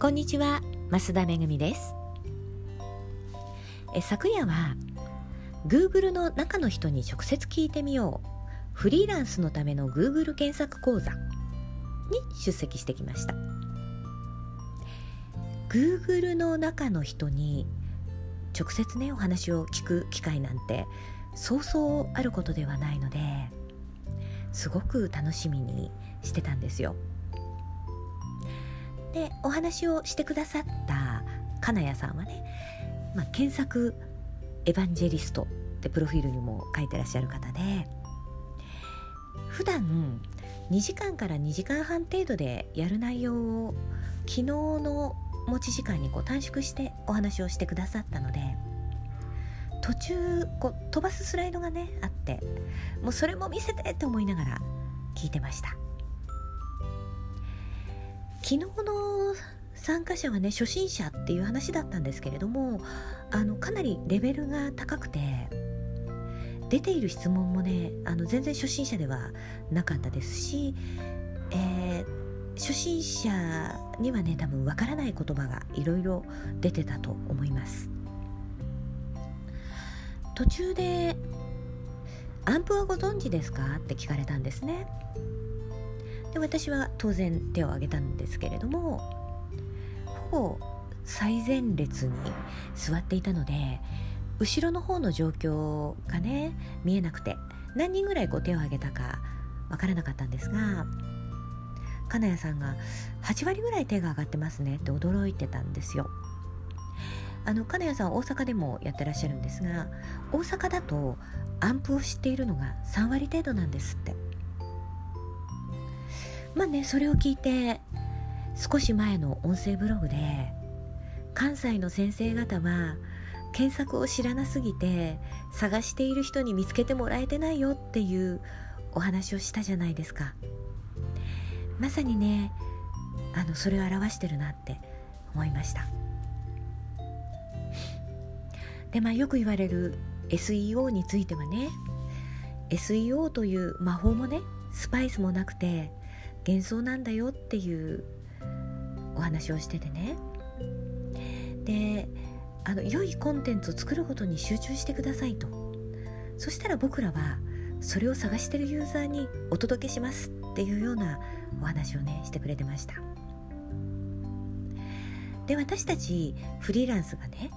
こんにちは増田めぐみです。え昨夜は Google の中の人に直接聞いてみようフリーランスのための Google 検索講座に出席してきました。Google の中の人に直接ねお話を聞く機会なんてそうそうあることではないのですごく楽しみにしてたんですよ。でお話をしてくださった金谷さんはね、まあ、検索エヴァンジェリストってプロフィールにも書いてらっしゃる方で普段2時間から2時間半程度でやる内容を昨日の持ち時間にこう短縮してお話をしてくださったので途中こう飛ばすスライドがねあってもうそれも見せてって思いながら聞いてました。昨日の参加者はね初心者っていう話だったんですけれどもあのかなりレベルが高くて出ている質問もねあの全然初心者ではなかったですし、えー、初心者にはね多分わからない言葉がいろいろ出てたと思います途中で「アンプはご存知ですか?」って聞かれたんですねで私は当然手を挙げたんですけれどもほぼ最前列に座っていたので後ろの方の状況がね見えなくて何人ぐらいこう手を挙げたかわからなかったんですが金谷さんが8割ぐらい手が上がってますねって驚いてたんですよ。あの金谷さん大阪でもやってらっしゃるんですが大阪だとアンプを知っているのが3割程度なんですって。まあねそれを聞いて少し前の音声ブログで関西の先生方は検索を知らなすぎて探している人に見つけてもらえてないよっていうお話をしたじゃないですか。まさにねあのそれを表してるなって思いました。でまあよく言われる SEO についてはね SEO という魔法もねスパイスもなくて幻想なんだよっていうお話をしててね。であの良いコンテンツを作ることに集中してくださいと。そしたら僕らはそれを探してるユーザーにお届けしますっていうようなお話をねしてくれてました。で私たちフリーランスがね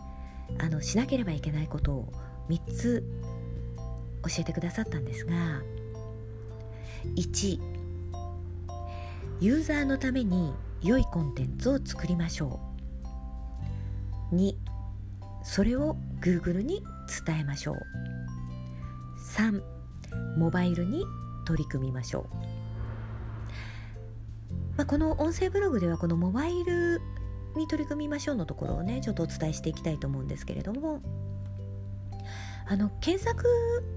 あのしなければいけないことを3つ教えてくださったんですが1ユーザーのために良いコンテンツを作りましょう。2それを Google に伝えましょう。3モバイルに取り組みましょう、まあ、この音声ブログではこのモバイルに取り組みましょうのところをねちょっとお伝えしていきたいと思うんですけれども。あの検索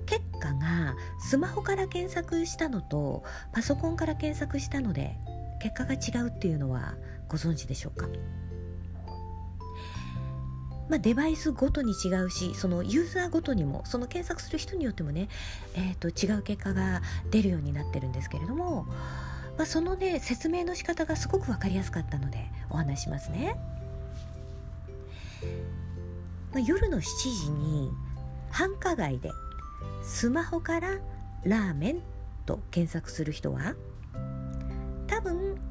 結果がスマホから検索したのとパソコンから検索したので結果が違うっていうのはご存知でしょうか？まあ、デバイスごとに違うしそのユーザーごとにもその検索する人によってもね、えーと、違う結果が出るようになってるんですけれども、まあ、そのね説明の仕方がすごく分かりやすかったのでお話しますね。まあ、夜の7時に繁華街でスマホからラーメンと検索する人は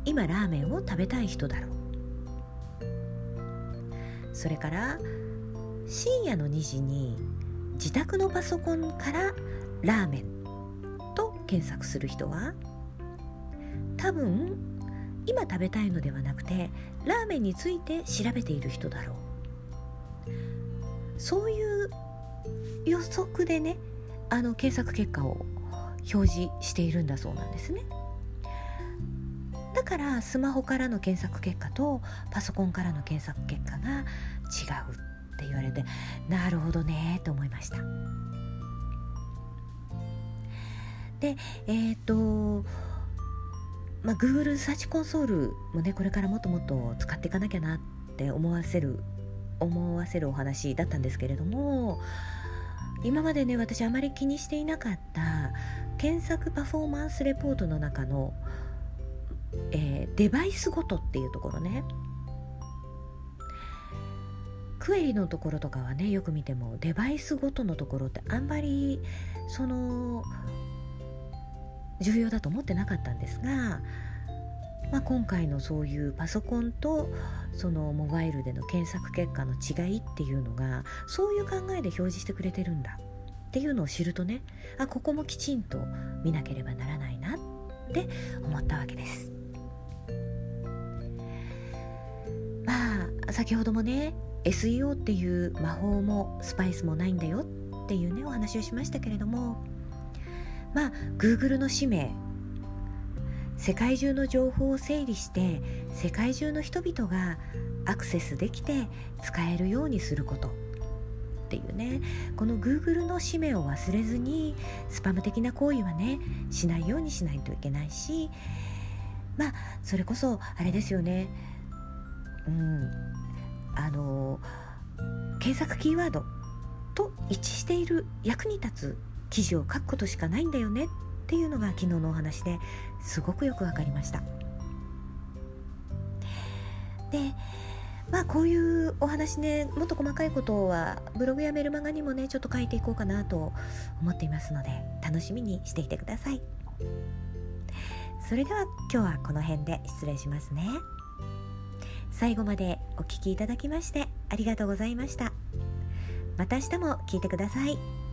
今ラーメンを食べたい人だろうそれから深夜の2時に自宅のパソコンからラーメンと検索する人は多分今食べたいのではなくてラーメンについて調べている人だろうそういう予測でねあの検索結果を表示しているんだそうなんですね。だからスマホからの検索結果とパソコンからの検索結果が違うって言われてなるほどねと思いました。でえっ、とまあ Google サーチコンソールもねこれからもっともっと使っていかなきゃなって思わせる思わせるお話だったんですけれども今までね私あまり気にしていなかった検索パフォーマンスレポートの中のえー、デバイスごとっていうところねクエリのところとかはねよく見てもデバイスごとのところってあんまりその重要だと思ってなかったんですが、まあ、今回のそういうパソコンとそのモバイルでの検索結果の違いっていうのがそういう考えで表示してくれてるんだっていうのを知るとねあここもきちんと見なければならないなって思ったわけです。先ほどもね SEO っていう魔法もスパイスもないんだよっていうねお話をしましたけれども。まあ Google の使命世界中の情報を整理して世界中の人々がアクセスできて使えるようにすること。っていうねこの Google の使命を忘れずにスパム的な行為はねしないようにしないといけないしまあそれこそあれですよね。うん。あの検索キーワードと一致している役に立つ記事を書くことしかないんだよねっていうのが昨日のお話ですごくよく分かりました。でまあこういうお話ねもっと細かいことはブログやメルマガにもねちょっと書いていこうかなと思っていますので楽しみにしていてください。それでは今日はこの辺で失礼しますね。最後までお聴きいただきましてありがとうございましたまた明日も聞いてください。